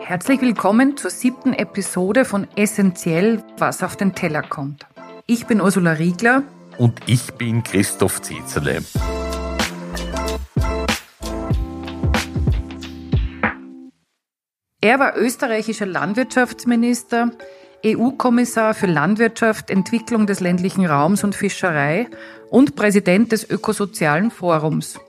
Herzlich willkommen zur siebten Episode von Essentiell, was auf den Teller kommt. Ich bin Ursula Riegler. Und ich bin Christoph Zezerle. Er war österreichischer Landwirtschaftsminister, EU-Kommissar für Landwirtschaft, Entwicklung des ländlichen Raums und Fischerei und Präsident des Ökosozialen Forums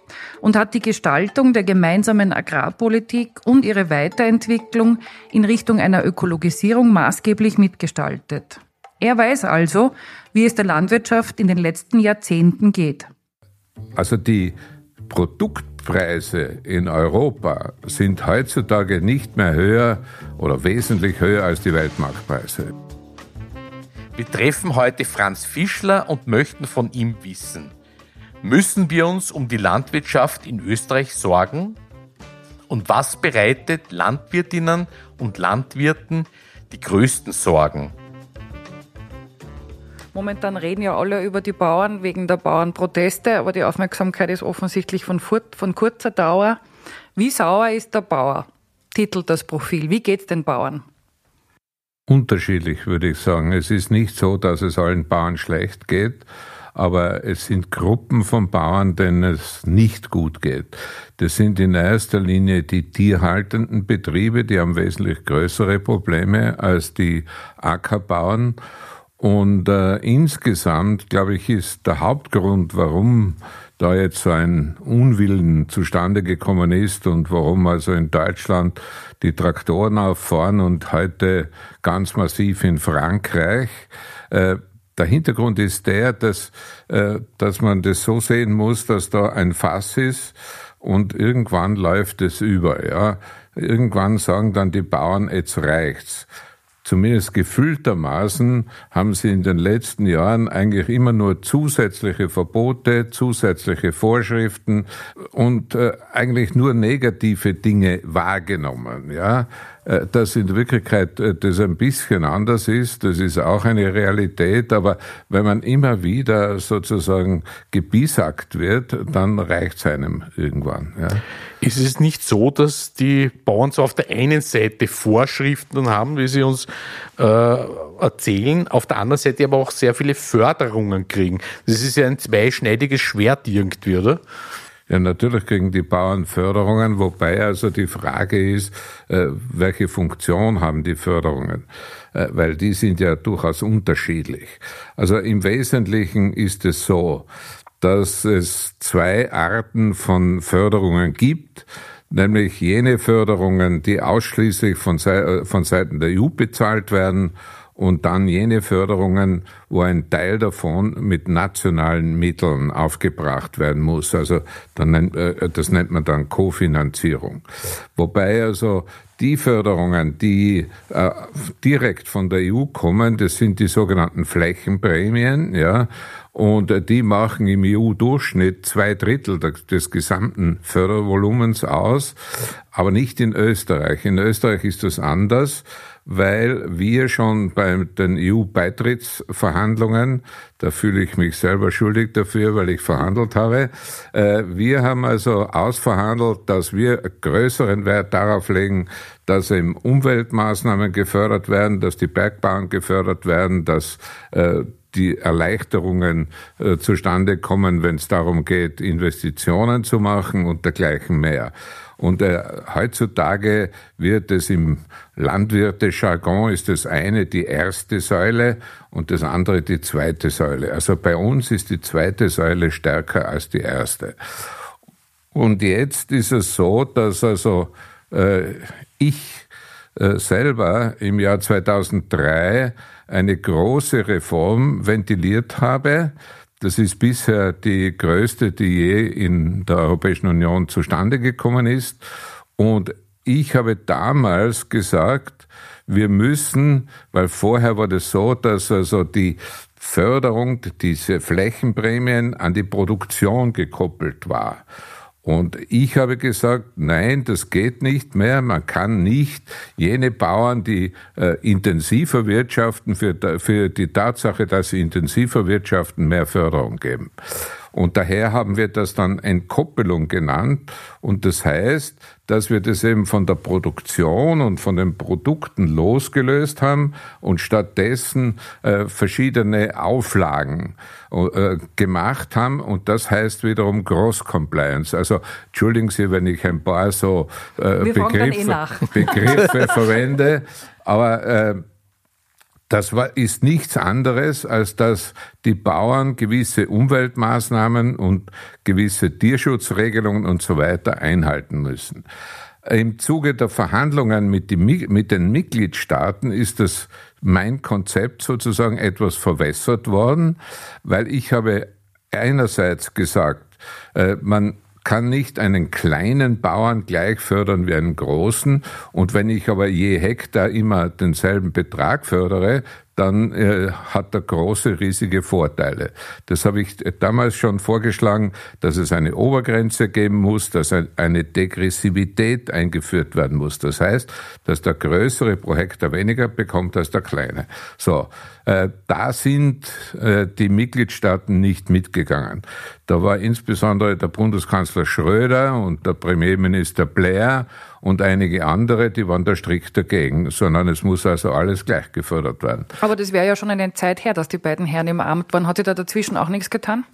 und hat die Gestaltung der gemeinsamen Agrarpolitik und ihre Weiterentwicklung in Richtung einer Ökologisierung maßgeblich mitgestaltet. Er weiß also, wie es der Landwirtschaft in den letzten Jahrzehnten geht. Also die Produktpreise in Europa sind heutzutage nicht mehr höher oder wesentlich höher als die Weltmarktpreise. Wir treffen heute Franz Fischler und möchten von ihm wissen, müssen wir uns um die Landwirtschaft in Österreich sorgen? Und was bereitet Landwirtinnen und Landwirten die größten Sorgen? Momentan reden ja alle über die Bauern wegen der Bauernproteste, aber die Aufmerksamkeit ist offensichtlich von, von kurzer Dauer. Wie sauer ist der Bauer? Titelt das Profil. Wie geht's den Bauern? Unterschiedlich würde ich sagen. Es ist nicht so, dass es allen Bauern schlecht geht, aber es sind Gruppen von Bauern, denen es nicht gut geht. Das sind in erster Linie die tierhaltenden Betriebe, die haben wesentlich größere Probleme als die Ackerbauern. Und äh, insgesamt, glaube ich, ist der Hauptgrund, warum da jetzt so ein Unwillen zustande gekommen ist und warum also in Deutschland die Traktoren auffahren und heute ganz massiv in Frankreich. Äh, der Hintergrund ist der, dass, äh, dass man das so sehen muss, dass da ein Fass ist und irgendwann läuft es über. Ja. Irgendwann sagen dann die Bauern, jetzt reicht's zumindest gefühltermaßen haben sie in den letzten Jahren eigentlich immer nur zusätzliche Verbote, zusätzliche Vorschriften und äh, eigentlich nur negative Dinge wahrgenommen. Ja, äh, dass in Wirklichkeit äh, das ein bisschen anders ist, das ist auch eine Realität, aber wenn man immer wieder sozusagen gebisackt wird, dann reicht es einem irgendwann. Ja. Ist es nicht so, dass die Bauern so auf der einen Seite Vorschriften haben, wie sie uns äh, erzählen, auf der anderen Seite aber auch sehr viele Förderungen kriegen? Das ist ja ein zweischneidiges Schwert irgendwie, oder? Ja, natürlich kriegen die Bauern Förderungen, wobei also die Frage ist, äh, welche Funktion haben die Förderungen? Äh, weil die sind ja durchaus unterschiedlich. Also im Wesentlichen ist es so, dass es zwei Arten von Förderungen gibt, nämlich jene Förderungen, die ausschließlich von, äh, von Seiten der EU bezahlt werden und dann jene Förderungen, wo ein Teil davon mit nationalen Mitteln aufgebracht werden muss. Also dann, äh, das nennt man dann Kofinanzierung. Wobei also die Förderungen, die äh, direkt von der EU kommen, das sind die sogenannten Flächenprämien, ja, und äh, die machen im EU-Durchschnitt zwei Drittel des gesamten Fördervolumens aus, aber nicht in Österreich. In Österreich ist das anders weil wir schon bei den EU-Beitrittsverhandlungen, da fühle ich mich selber schuldig dafür, weil ich verhandelt habe, äh, wir haben also ausverhandelt, dass wir größeren Wert darauf legen, dass eben Umweltmaßnahmen gefördert werden, dass die Bergbauern gefördert werden, dass äh, die Erleichterungen äh, zustande kommen, wenn es darum geht, Investitionen zu machen und dergleichen mehr. Und äh, heutzutage wird es im Landwirte-Jargon ist das eine die erste Säule und das andere die zweite Säule. Also bei uns ist die zweite Säule stärker als die erste. Und jetzt ist es so, dass also äh, ich äh, selber im Jahr 2003 eine große Reform ventiliert habe, das ist bisher die größte, die je in der Europäischen Union zustande gekommen ist. Und ich habe damals gesagt, wir müssen, weil vorher war das so, dass also die Förderung, diese Flächenprämien an die Produktion gekoppelt war. Und ich habe gesagt, nein, das geht nicht mehr. Man kann nicht jene Bauern, die äh, intensiver wirtschaften, für, für die Tatsache, dass sie intensiver wirtschaften, mehr Förderung geben. Und daher haben wir das dann Entkoppelung genannt. Und das heißt, dass wir das eben von der Produktion und von den Produkten losgelöst haben und stattdessen äh, verschiedene Auflagen äh, gemacht haben. Und das heißt wiederum Cross Compliance. Also entschuldigen Sie, wenn ich ein paar so äh, Begriffe, eh Begriffe verwende, aber äh, das war, ist nichts anderes, als dass die Bauern gewisse Umweltmaßnahmen und gewisse Tierschutzregelungen und so weiter einhalten müssen. Im Zuge der Verhandlungen mit, die, mit den Mitgliedstaaten ist das mein Konzept sozusagen etwas verwässert worden, weil ich habe einerseits gesagt, äh, man kann nicht einen kleinen Bauern gleich fördern wie einen großen. Und wenn ich aber je Hektar immer denselben Betrag fördere, dann äh, hat er große, riesige Vorteile. Das habe ich damals schon vorgeschlagen, dass es eine Obergrenze geben muss, dass eine Degressivität eingeführt werden muss. Das heißt, dass der Größere pro Hektar weniger bekommt als der Kleine. So, äh, da sind äh, die Mitgliedstaaten nicht mitgegangen. Da war insbesondere der Bundeskanzler Schröder und der Premierminister Blair und einige andere, die waren da strikt dagegen, sondern es muss also alles gleich gefördert werden. Aber das wäre ja schon eine Zeit her, dass die beiden Herren im Amt waren. Hat sich da dazwischen auch nichts getan?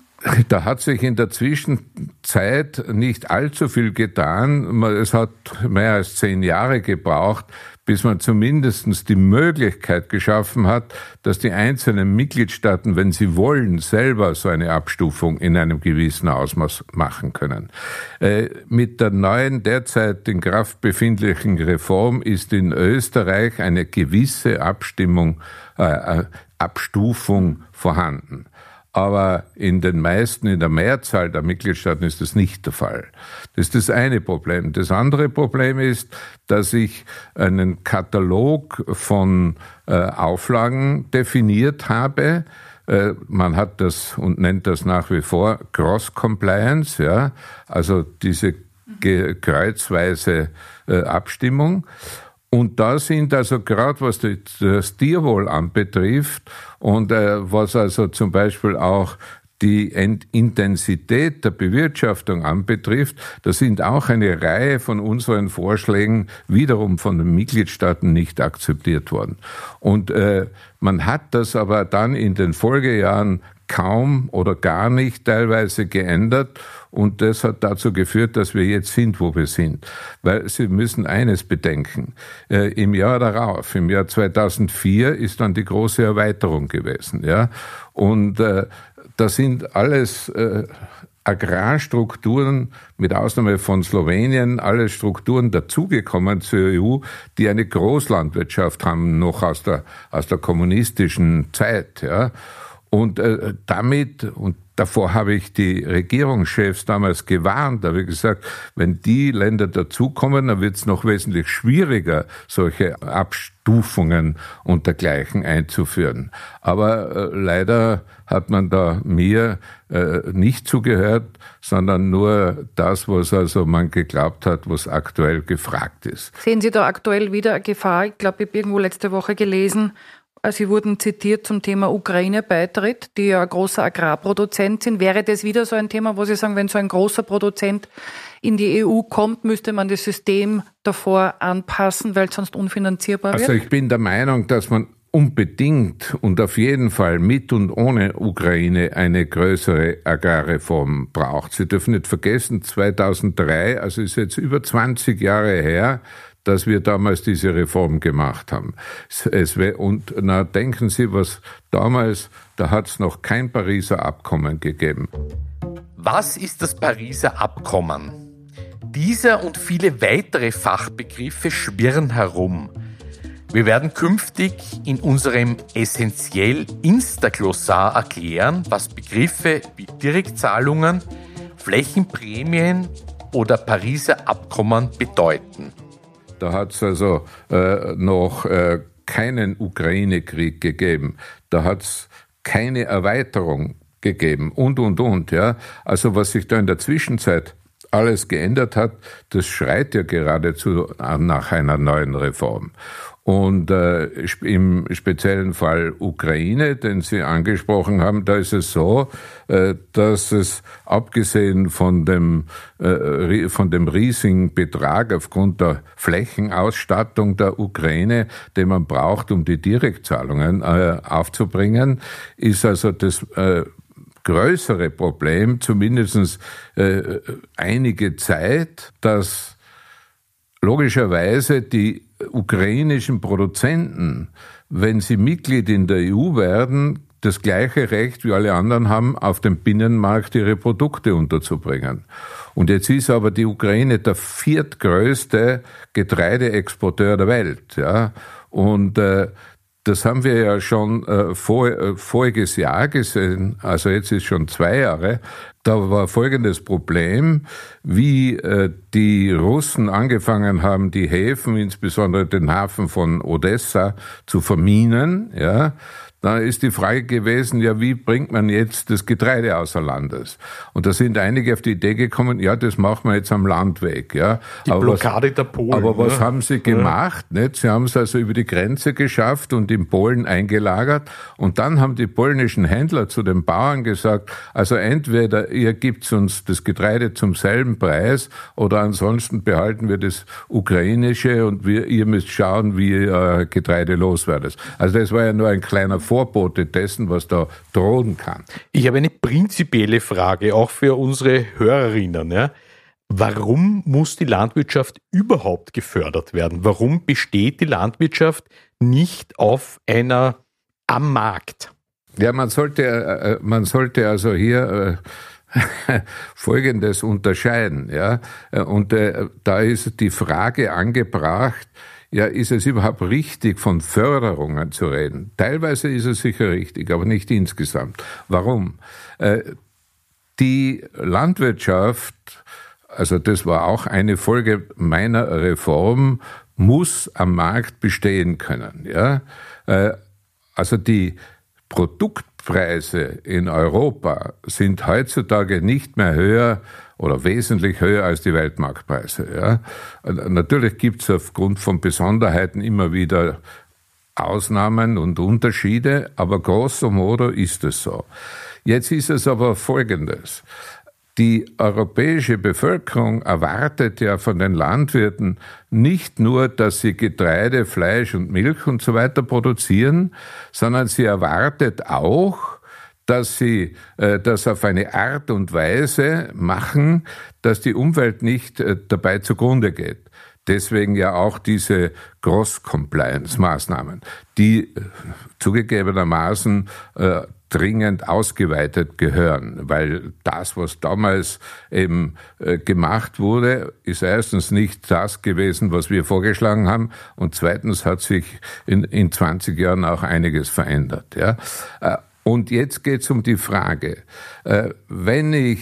Da hat sich in der Zwischenzeit nicht allzu viel getan. Es hat mehr als zehn Jahre gebraucht, bis man zumindest die Möglichkeit geschaffen hat, dass die einzelnen Mitgliedstaaten, wenn sie wollen, selber so eine Abstufung in einem gewissen Ausmaß machen können. Äh, mit der neuen, derzeit in Kraft befindlichen Reform ist in Österreich eine gewisse Abstimmung, äh, äh Abstufung vorhanden. Aber in den meisten, in der Mehrzahl der Mitgliedstaaten ist das nicht der Fall. Das ist das eine Problem. Das andere Problem ist, dass ich einen Katalog von äh, Auflagen definiert habe. Äh, man hat das und nennt das nach wie vor Cross Compliance, ja, also diese kreuzweise äh, Abstimmung. Und da sind also gerade was das Tierwohl anbetrifft und äh, was also zum Beispiel auch die Intensität der Bewirtschaftung anbetrifft, da sind auch eine Reihe von unseren Vorschlägen wiederum von den Mitgliedstaaten nicht akzeptiert worden. Und äh, man hat das aber dann in den Folgejahren kaum oder gar nicht teilweise geändert. Und das hat dazu geführt, dass wir jetzt sind, wo wir sind. Weil Sie müssen eines bedenken. Äh, Im Jahr darauf, im Jahr 2004, ist dann die große Erweiterung gewesen. Ja? Und äh, da sind alles äh, Agrarstrukturen, mit Ausnahme von Slowenien, alle Strukturen dazugekommen zur EU, die eine Großlandwirtschaft haben, noch aus der, aus der kommunistischen Zeit. Ja? Und äh, damit, und davor habe ich die Regierungschefs damals gewarnt, habe ich gesagt, wenn die Länder dazukommen, dann wird es noch wesentlich schwieriger, solche Abstufungen und dergleichen einzuführen. Aber äh, leider hat man da mir äh, nicht zugehört, sondern nur das, was also man geglaubt hat, was aktuell gefragt ist. Sehen Sie da aktuell wieder eine Gefahr? Ich glaube, ich habe irgendwo letzte Woche gelesen, Sie wurden zitiert zum Thema Ukraine-Beitritt, die ja ein großer Agrarproduzent sind. Wäre das wieder so ein Thema, wo Sie sagen, wenn so ein großer Produzent in die EU kommt, müsste man das System davor anpassen, weil es sonst unfinanzierbar wird? Also ich bin der Meinung, dass man unbedingt und auf jeden Fall mit und ohne Ukraine eine größere Agrarreform braucht. Sie dürfen nicht vergessen, 2003, also ist jetzt über 20 Jahre her, dass wir damals diese Reform gemacht haben. Es, und na, denken Sie, was damals, da hat es noch kein Pariser Abkommen gegeben. Was ist das Pariser Abkommen? Dieser und viele weitere Fachbegriffe schwirren herum. Wir werden künftig in unserem essentiell Insta-Glossar erklären, was Begriffe wie Direktzahlungen, Flächenprämien oder Pariser Abkommen bedeuten. Da hat es also äh, noch äh, keinen Ukraine-Krieg gegeben. Da hat es keine Erweiterung gegeben und, und, und. Ja. Also was sich da in der Zwischenzeit alles geändert hat, das schreit ja geradezu nach einer neuen Reform. Und äh, im speziellen Fall Ukraine, den Sie angesprochen haben, da ist es so, äh, dass es abgesehen von dem, äh, von dem riesigen Betrag aufgrund der Flächenausstattung der Ukraine, den man braucht, um die Direktzahlungen äh, aufzubringen, ist also das äh, größere Problem, zumindest äh, einige Zeit, dass logischerweise die ukrainischen Produzenten, wenn sie Mitglied in der EU werden, das gleiche Recht wie alle anderen haben, auf dem Binnenmarkt ihre Produkte unterzubringen. Und jetzt ist aber die Ukraine der viertgrößte Getreideexporteur der Welt. Ja? Und äh, das haben wir ja schon äh, vor, äh, voriges Jahr gesehen, also jetzt ist schon zwei Jahre. Da war folgendes Problem, wie äh, die Russen angefangen haben, die Häfen, insbesondere den Hafen von Odessa, zu verminen. Ja, da ist die Frage gewesen, ja, wie bringt man jetzt das Getreide außer Landes? Und da sind einige auf die Idee gekommen, ja, das machen wir jetzt am Landweg, ja. Die aber Blockade was, der Polen. Aber was ne? haben sie gemacht? Ja. Nicht? Sie haben es also über die Grenze geschafft und in Polen eingelagert. Und dann haben die polnischen Händler zu den Bauern gesagt, also entweder ihr gibt uns das Getreide zum selben Preis oder ansonsten behalten wir das ukrainische und wir, ihr müsst schauen, wie ihr Getreide loswerdet. Also das war ja nur ein kleiner Vorbote dessen, was da drohen kann. Ich habe eine prinzipielle Frage, auch für unsere Hörerinnen. Ja. Warum muss die Landwirtschaft überhaupt gefördert werden? Warum besteht die Landwirtschaft nicht auf einer am Markt? Ja, man sollte, äh, äh, man sollte also hier äh, Folgendes unterscheiden, ja. Und da ist die Frage angebracht, ja, ist es überhaupt richtig, von Förderungen zu reden? Teilweise ist es sicher richtig, aber nicht insgesamt. Warum? Äh, die Landwirtschaft, also das war auch eine Folge meiner Reform, muss am Markt bestehen können. Ja? Äh, also die Produktpreise in Europa sind heutzutage nicht mehr höher oder wesentlich höher als die Weltmarktpreise. Ja. Natürlich gibt es aufgrund von Besonderheiten immer wieder Ausnahmen und Unterschiede, aber grosso modo ist es so. Jetzt ist es aber Folgendes. Die europäische Bevölkerung erwartet ja von den Landwirten nicht nur, dass sie Getreide, Fleisch und Milch und so weiter produzieren, sondern sie erwartet auch, dass sie äh, das auf eine Art und Weise machen, dass die Umwelt nicht äh, dabei zugrunde geht. Deswegen ja auch diese Cross-Compliance-Maßnahmen, die äh, zugegebenermaßen äh, dringend ausgeweitet gehören, weil das, was damals eben äh, gemacht wurde, ist erstens nicht das gewesen, was wir vorgeschlagen haben, und zweitens hat sich in, in 20 Jahren auch einiges verändert. Ja. Äh, und jetzt geht es um die Frage, äh, wenn ich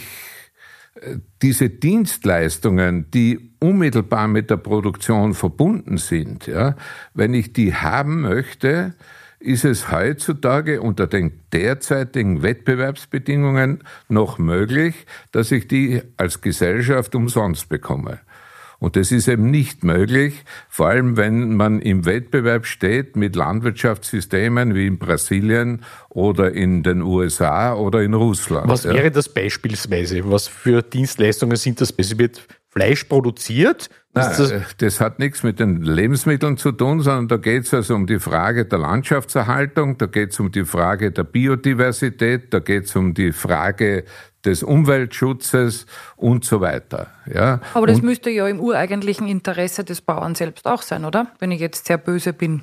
äh, diese Dienstleistungen, die unmittelbar mit der Produktion verbunden sind, ja, wenn ich die haben möchte, ist es heutzutage unter den derzeitigen Wettbewerbsbedingungen noch möglich, dass ich die als Gesellschaft umsonst bekomme. Und das ist eben nicht möglich, vor allem wenn man im Wettbewerb steht mit Landwirtschaftssystemen wie in Brasilien oder in den USA oder in Russland. Was wäre das beispielsweise? Was für Dienstleistungen sind das? Es wird Fleisch produziert? Nein, das, das, hat nichts mit den Lebensmitteln zu tun, sondern da geht es also um die Frage der Landschaftserhaltung, da geht es um die Frage der Biodiversität, da geht es um die Frage des Umweltschutzes und so weiter. Ja. Aber das und, müsste ja im ureigentlichen Interesse des Bauern selbst auch sein, oder? Wenn ich jetzt sehr böse bin.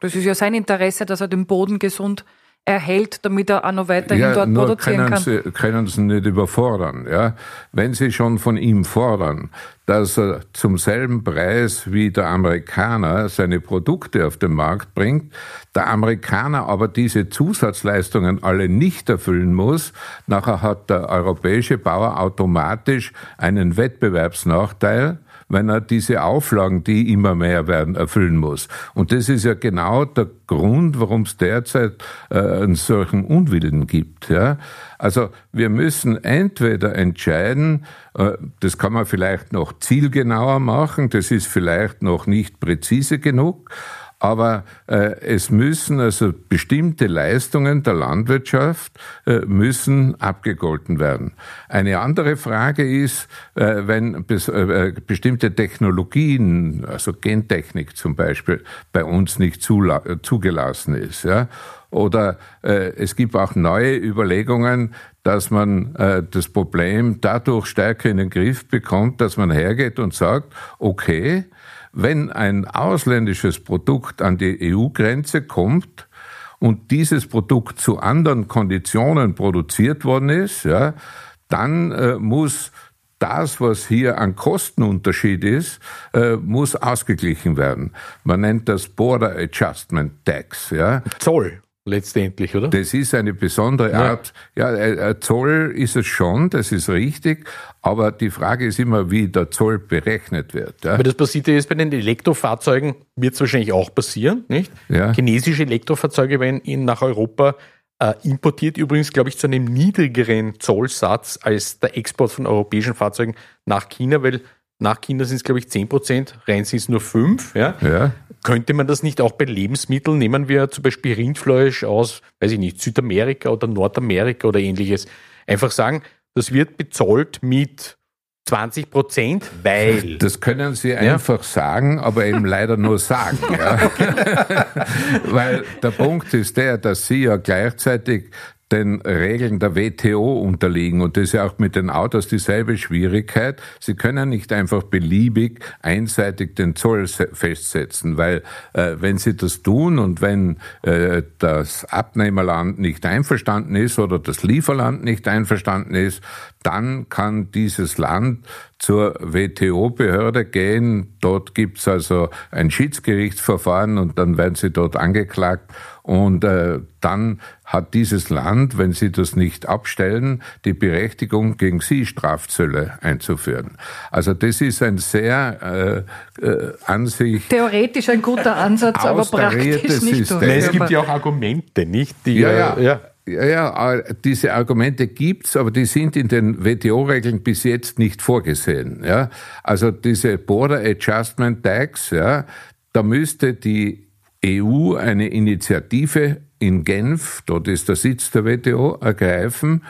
Das ist ja sein Interesse, dass er den Boden gesund erhält, damit er auch noch weiterhin ja, dort produzieren können kann. Sie, können Sie nicht überfordern. Ja? Wenn Sie schon von ihm fordern, dass er zum selben Preis wie der Amerikaner seine Produkte auf den Markt bringt, der Amerikaner aber diese Zusatzleistungen alle nicht erfüllen muss, nachher hat der europäische Bauer automatisch einen Wettbewerbsnachteil, wenn er diese Auflagen, die immer mehr werden, erfüllen muss. Und das ist ja genau der Grund, warum es derzeit äh, einen solchen Unwillen gibt. Ja? Also wir müssen entweder entscheiden, äh, das kann man vielleicht noch zielgenauer machen, das ist vielleicht noch nicht präzise genug, Aber äh, es müssen also bestimmte Leistungen der Landwirtschaft äh, müssen abgegolten werden. Eine andere Frage ist, äh, wenn bes äh, bestimmte Technologien, also Gentechnik zum Beispiel, bei uns nicht zugelassen ist. Ja? Oder äh, es gibt auch neue Überlegungen, dass man äh, das Problem dadurch stärker in den Griff bekommt, dass man hergeht und sagt, okay, wenn ein ausländisches Produkt an die EU-Grenze kommt und dieses Produkt zu anderen Konditionen produziert worden ist, ja, dann äh, muss das, was hier an Kostenunterschied ist, äh, muss ausgeglichen werden. Man nennt das Border Adjustment Tax. Ja. Zoll letztendlich, oder? Das ist eine besondere Art. Ja, ja äh, äh, Zoll ist es schon, das ist richtig, aber die Frage ist immer, wie der Zoll berechnet wird. Ja. Aber das passiert ja jetzt bei den Elektrofahrzeugen, wird es wahrscheinlich auch passieren, nicht? Ja. Chinesische Elektrofahrzeuge werden in, nach Europa äh, importiert, übrigens, glaube ich, zu einem niedrigeren Zollsatz als der Export von europäischen Fahrzeugen nach China, weil nach China sind es, glaube ich, 10 Prozent, rein sind es nur 5. Ja? ja? Könnte man das nicht auch bei Lebensmitteln? Nehmen wir zum Beispiel Rindfleisch aus, weiß ich nicht, Südamerika oder Nordamerika oder ähnliches. Einfach sagen, das wird bezollt mit 20 Prozent, weil. Das können Sie einfach ja. sagen, aber eben leider nur sagen. Ja. weil der Punkt ist der, dass Sie ja gleichzeitig den Regeln der WTO unterliegen. Und das ist ja auch mit den Autos dieselbe Schwierigkeit. Sie können nicht einfach beliebig einseitig den Zoll festsetzen, weil äh, wenn Sie das tun und wenn äh, das Abnehmerland nicht einverstanden ist oder das Lieferland nicht einverstanden ist, dann kann dieses Land zur WTO-Behörde gehen. Dort gibt's also ein Schiedsgerichtsverfahren und dann werden sie dort angeklagt. Und äh, dann hat dieses Land, wenn sie das nicht abstellen, die Berechtigung, gegen sie Strafzölle einzuführen. Also das ist ein sehr äh, äh, an sich theoretisch ein guter Ansatz, aber praktisch nicht. System. Es gibt ja auch Argumente, nicht? Die, ja, ja. ja. Ja, ja, äh, diese Argumente gibt's, aber die sind in den WTO-Regeln bis jetzt nicht vorgesehen. Ja, also diese Border Adjustment Tax, ja, da müsste die EU eine Initiative in Genf, dort ist der Sitz der WTO, ergreifen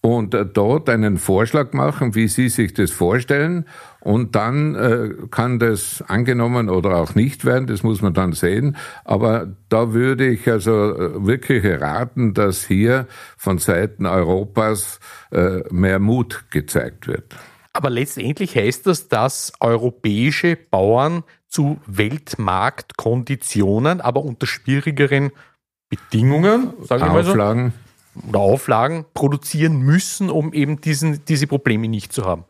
und äh, dort einen Vorschlag machen, wie Sie sich das vorstellen. Und dann äh, kann das angenommen oder auch nicht werden, das muss man dann sehen. Aber da würde ich also äh, wirklich raten, dass hier von Seiten Europas äh, mehr Mut gezeigt wird. Aber letztendlich heißt das, dass europäische Bauern zu Weltmarktkonditionen, aber unter schwierigeren Bedingungen, sagen wir mal so, Auflagen. oder Auflagen produzieren müssen, um eben diesen, diese Probleme nicht zu haben.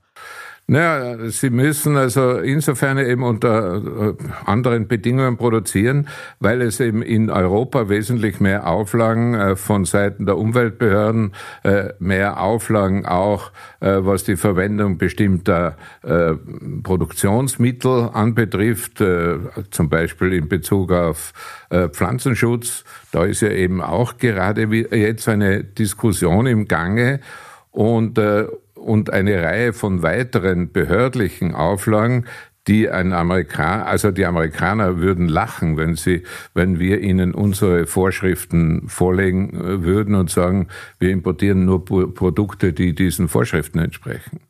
Naja, sie müssen also insofern eben unter äh, anderen Bedingungen produzieren, weil es eben in Europa wesentlich mehr Auflagen äh, von Seiten der Umweltbehörden, äh, mehr Auflagen auch, was die Verwendung bestimmter Produktionsmittel anbetrifft, zum Beispiel in Bezug auf Pflanzenschutz. Da ist ja eben auch gerade jetzt eine Diskussion im Gange und und eine Reihe von weiteren behördlichen Auflagen, die ein Amerikaner, also die Amerikaner würden lachen, wenn sie, wenn wir ihnen unsere Vorschriften vorlegen äh, würden und sagen, wir importieren nur Produkte, die diesen Vorschriften entsprechen.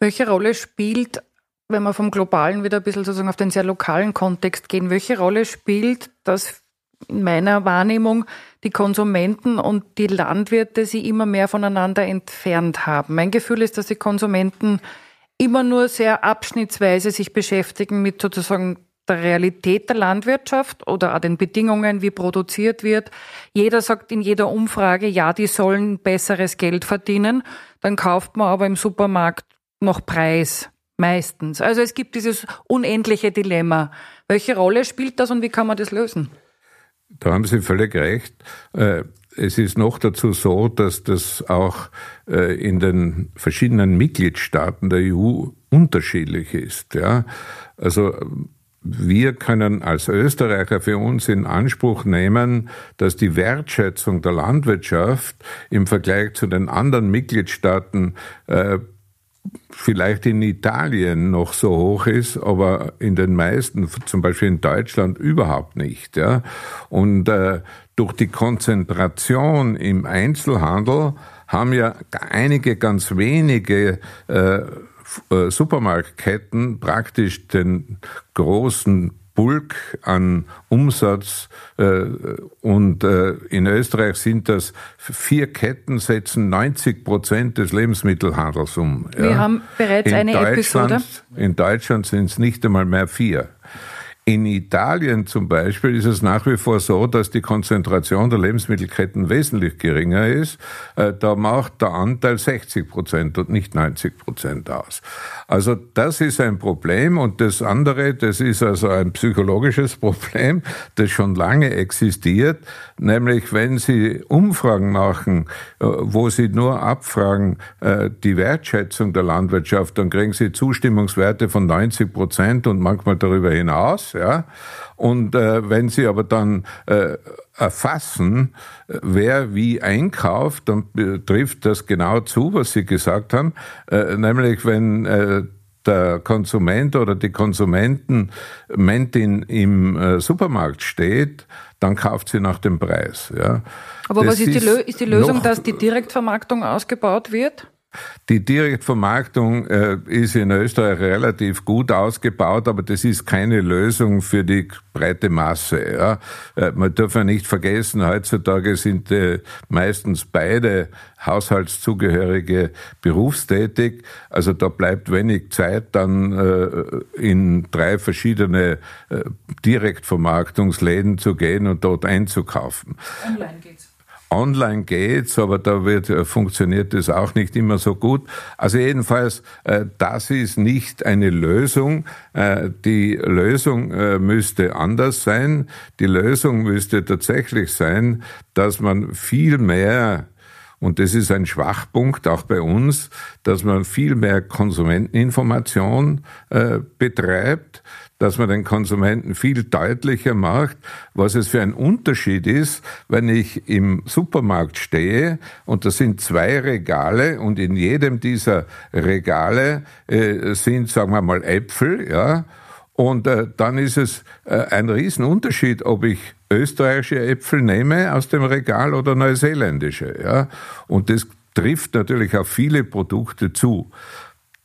Welche Rolle spielt, wenn wir vom globalen wieder ein bisschen sozusagen auf den sehr lokalen Kontext gehen, welche Rolle spielt das in meiner Wahrnehmung die Konsumenten und die Landwirte sie immer mehr voneinander entfernt haben. Mein Gefühl ist, dass die Konsumenten immer nur sehr abschnittsweise sich beschäftigen mit sozusagen der Realität der Landwirtschaft oder auch den Bedingungen, wie produziert wird. Jeder sagt in jeder Umfrage, ja, die sollen besseres Geld verdienen. Dann kauft man aber im Supermarkt noch Preis. Meistens. Also es gibt dieses unendliche Dilemma. Welche Rolle spielt das und wie kann man das lösen? Da haben Sie völlig recht. Äh, es ist noch dazu so, dass das auch äh, in den verschiedenen Mitgliedstaaten der EU unterschiedlich ist. Ja, also wir können als Österreicher für uns in Anspruch nehmen, dass die Wertschätzung der Landwirtschaft im Vergleich zu den anderen Mitgliedstaaten äh, vielleicht in Italien noch so hoch ist, aber in den meisten, zum Beispiel in Deutschland, überhaupt nicht. Ja? Und äh, durch die Konzentration im Einzelhandel haben ja einige ganz wenige äh, äh Supermarktketten praktisch den großen Bulk an Umsatz äh, und äh, in Österreich sind das vier Ketten setzen 90 Prozent des Lebensmittelhandels um. Wir ja. haben bereits in eine Episode. In Deutschland sind es nicht einmal mehr vier. In Italien zum Beispiel ist es nach wie vor so, dass die Konzentration der Lebensmittelketten wesentlich geringer ist. Äh, da macht der Anteil 60 Prozent und nicht 90 Prozent aus. Also das ist ein Problem und das andere, das ist also ein psychologisches Problem, das schon lange existiert, nämlich wenn Sie Umfragen machen, äh, wo Sie nur abfragen äh, die Wertschätzung der Landwirtschaft, dann kriegen Sie Zustimmungswerte von 90 Prozent und manchmal darüber hinaus ja. Und äh, wenn Sie aber dann äh, erfassen, wer wie einkauft, dann trifft das genau zu, was Sie gesagt haben, äh, nämlich wenn äh, der Konsument oder die Konsumentin im äh, Supermarkt steht, dann kauft sie nach dem Preis. Ja. Aber das was ist, die, ist die Lösung, dass die Direktvermarktung ausgebaut wird? Die Direktvermarktung äh, ist in Österreich relativ gut ausgebaut, aber das ist keine Lösung für die breite Masse. Ja. Äh, man darf ja nicht vergessen, heutzutage sind äh, meistens beide Haushaltszugehörige berufstätig. Also da bleibt wenig Zeit, dann äh, in drei verschiedene äh, Direktvermarktungsläden zu gehen und dort einzukaufen. Online geht's. Online geht's, aber da wird, äh, funktioniert es auch nicht immer so gut. Also jedenfalls, äh, das ist nicht eine Lösung. Äh, die Lösung müsste anders sein. Die Lösung müsste tatsächlich sein, dass man viel mehr und das ist ein Schwachpunkt auch bei uns, dass man viel mehr Konsumenteninformation äh, betreibt, dass man den Konsumenten viel deutlicher macht, was es für ein Unterschied ist, wenn ich im Supermarkt stehe und da sind zwei Regale und in jedem dieser Regale äh, sind, sagen wir mal, Äpfel, ja, und äh, dann ist es äh, ein Riesenunterschied, ob ich österreichische Äpfel nehme aus dem Regal oder neuseeländische. Ja? Und das trifft natürlich auf viele Produkte zu.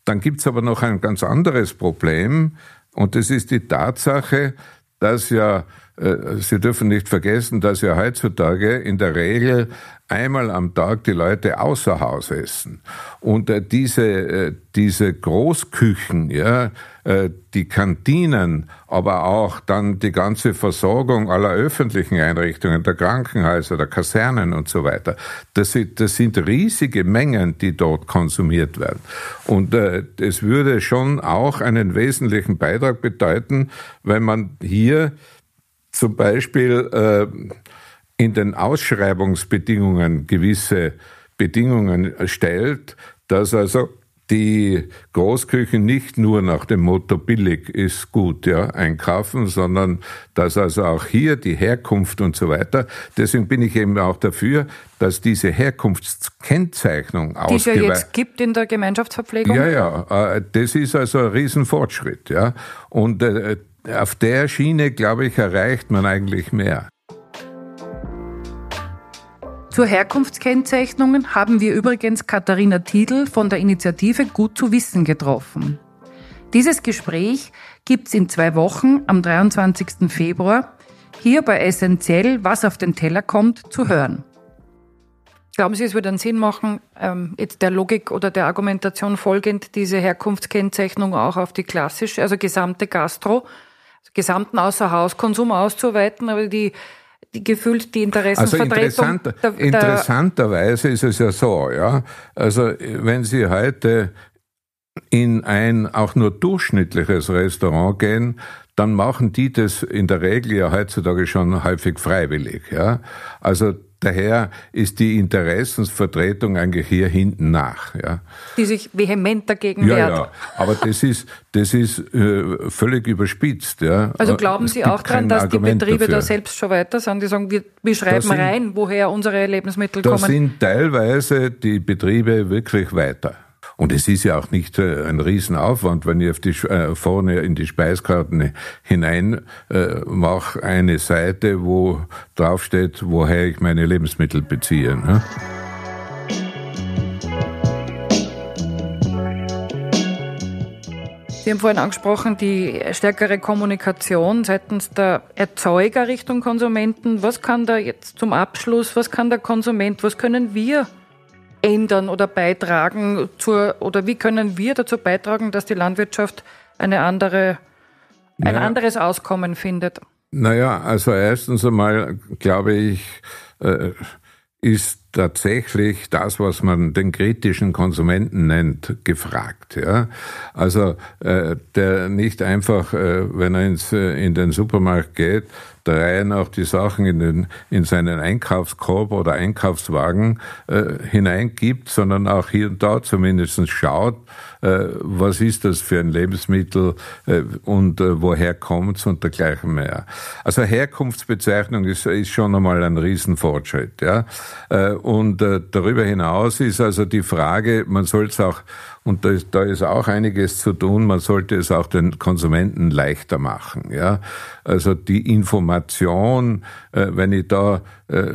Dann gibt's aber noch ein ganz anderes Problem. Und das ist die Tatsache, dass ja, Sie dürfen nicht vergessen, dass ja heutzutage in der Regel einmal am Tag die Leute außer Haus essen. Und äh, diese, äh, diese Großküchen, ja, äh, die Kantinen, aber auch dann die ganze Versorgung aller öffentlichen Einrichtungen, der Krankenhäuser, der Kasernen und so weiter, das sind, das sind riesige Mengen, die dort konsumiert werden. Und äh, es würde schon auch einen wesentlichen Beitrag bedeuten, wenn man hier zum Beispiel äh, in den Ausschreibungsbedingungen gewisse Bedingungen stellt, dass also die Großküchen nicht nur nach dem Motto billig ist gut, ja, einkaufen, sondern dass also auch hier die Herkunft und so weiter. Deswegen bin ich eben auch dafür, dass diese Herkunftskennzeichnung Die es ja jetzt gibt in der Gemeinschaftsverpflegung. Ja, ja, äh, das ist also ein Riesenfortschritt, ja. Und äh, auf der Schiene, glaube ich, erreicht man eigentlich mehr. Zur Herkunftskennzeichnungen haben wir übrigens Katharina Tiedl von der Initiative Gut zu wissen getroffen. Dieses Gespräch gibt's in zwei Wochen am 23. Februar hier bei Essentiell, was auf den Teller kommt, zu hören. Glauben Sie, es würde einen Sinn machen, ähm, jetzt der Logik oder der Argumentation folgend, diese Herkunftskennzeichnung auch auf die klassische, also gesamte Gastro, gesamten Außerhauskonsum auszuweiten, aber die die gefühlt die Interessensvertretung. Also interessant, der, der interessanterweise ist es ja so, ja. Also wenn Sie heute in ein auch nur durchschnittliches Restaurant gehen, dann machen die das in der Regel ja heutzutage schon häufig freiwillig. Ja? Also Daher ist die Interessensvertretung eigentlich hier hinten nach. Ja. Die sich vehement dagegen ja, wehrt. Ja, aber das ist, das ist äh, völlig überspitzt. Ja. Also glauben Sie auch daran, dass Argument die Betriebe dafür. da selbst schon weiter sind? Die sagen, wir, wir schreiben sind, rein, woher unsere Lebensmittel da kommen. Da sind teilweise die Betriebe wirklich weiter. Und es ist ja auch nicht äh, ein Riesenaufwand, wenn ich auf die, äh, vorne in die Speiskarten hinein äh, mache eine Seite, wo draufsteht, woher ich meine Lebensmittel beziehe. Ne? Sie haben vorhin angesprochen, die stärkere Kommunikation seitens der Erzeuger Richtung Konsumenten. Was kann da jetzt zum Abschluss, was kann der Konsument, was können wir ändern oder beitragen zur, oder wie können wir dazu beitragen, dass die Landwirtschaft eine andere, ein naja. anderes Auskommen findet? Naja, also erstens einmal glaube ich, äh, ist tatsächlich das, was man den kritischen Konsumenten nennt, gefragt. Ja? Also äh, der nicht einfach, äh, wenn er ins, äh, in den Supermarkt geht, der Reihe nach die Sachen in, den, in seinen Einkaufskorb oder Einkaufswagen äh, hineingibt, sondern auch hier und da zumindest schaut, äh, was ist das für ein Lebensmittel äh, und äh, woher kommt's und dergleichen mehr. Also Herkunftsbezeichnung ist, ist schon einmal ein Riesenfortschritt. Ja? Und darüber hinaus ist also die Frage, man soll es auch und da ist, da ist auch einiges zu tun. Man sollte es auch den Konsumenten leichter machen. Ja, also die Information, äh, wenn ich da äh,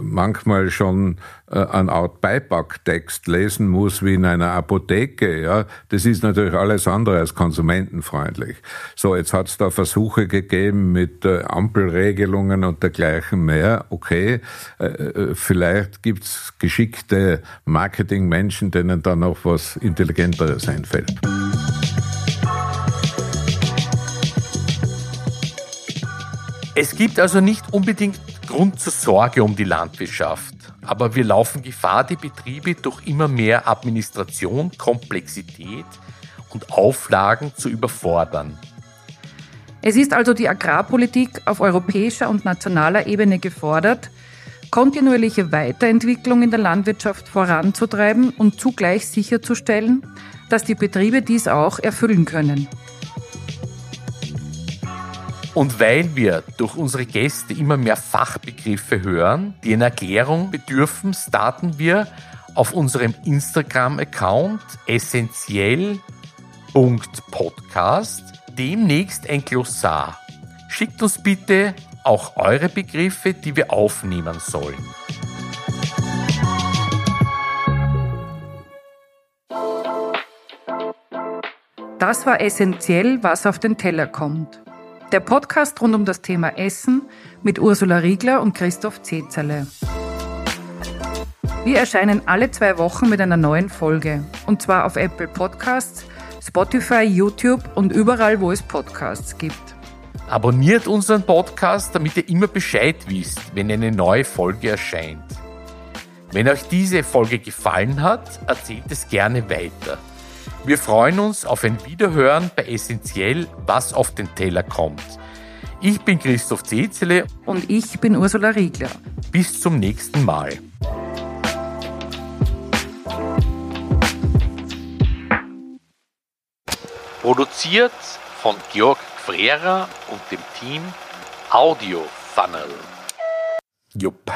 manchmal schon äh, einen Art Beipacktext lesen muss wie in einer Apotheke, ja, das ist natürlich alles andere als konsumentenfreundlich. So, jetzt hat es da Versuche gegeben mit äh, Ampelregelungen und dergleichen mehr. Okay, äh, äh vielleicht gibt's geschickte Marketingmenschen, denen da noch was intelligent intelligenteres einfällt. Es gibt also nicht unbedingt Grund zur Sorge um die Landwirtschaft, aber wir laufen Gefahr, die Betriebe durch immer mehr Administration, Komplexität und Auflagen zu überfordern. Es ist also die Agrarpolitik auf europäischer und nationaler Ebene gefordert, kontinuierliche Weiterentwicklung in der Landwirtschaft voranzutreiben und zugleich sicherzustellen, dass die Betriebe dies auch erfüllen können. Und weil wir durch unsere Gäste immer mehr Fachbegriffe hören, die einer Erklärung bedürfen, starten wir auf unserem Instagram-Account essentiell.podcast demnächst ein Glossar. Schickt uns bitte auch eure Begriffe, die wir aufnehmen sollen. Das war essentiell, was auf den Teller kommt. Der Podcast rund um das Thema Essen mit Ursula Riegler und Christoph Zezerle. Wir erscheinen alle zwei Wochen mit einer neuen Folge. Und zwar auf Apple Podcasts, Spotify, YouTube und überall, wo es Podcasts gibt. Abonniert unseren Podcast, damit ihr immer Bescheid wisst, wenn eine neue Folge erscheint. Wenn euch diese Folge gefallen hat, erzählt es gerne weiter. Wir freuen uns auf ein Wiederhören bei Essentiell, was auf den Teller kommt. Ich bin Christoph Zezele und ich bin Ursula Riegler. Bis zum nächsten Mal. Produziert von Georg Frera und dem Team Audio Funnel. Jupp.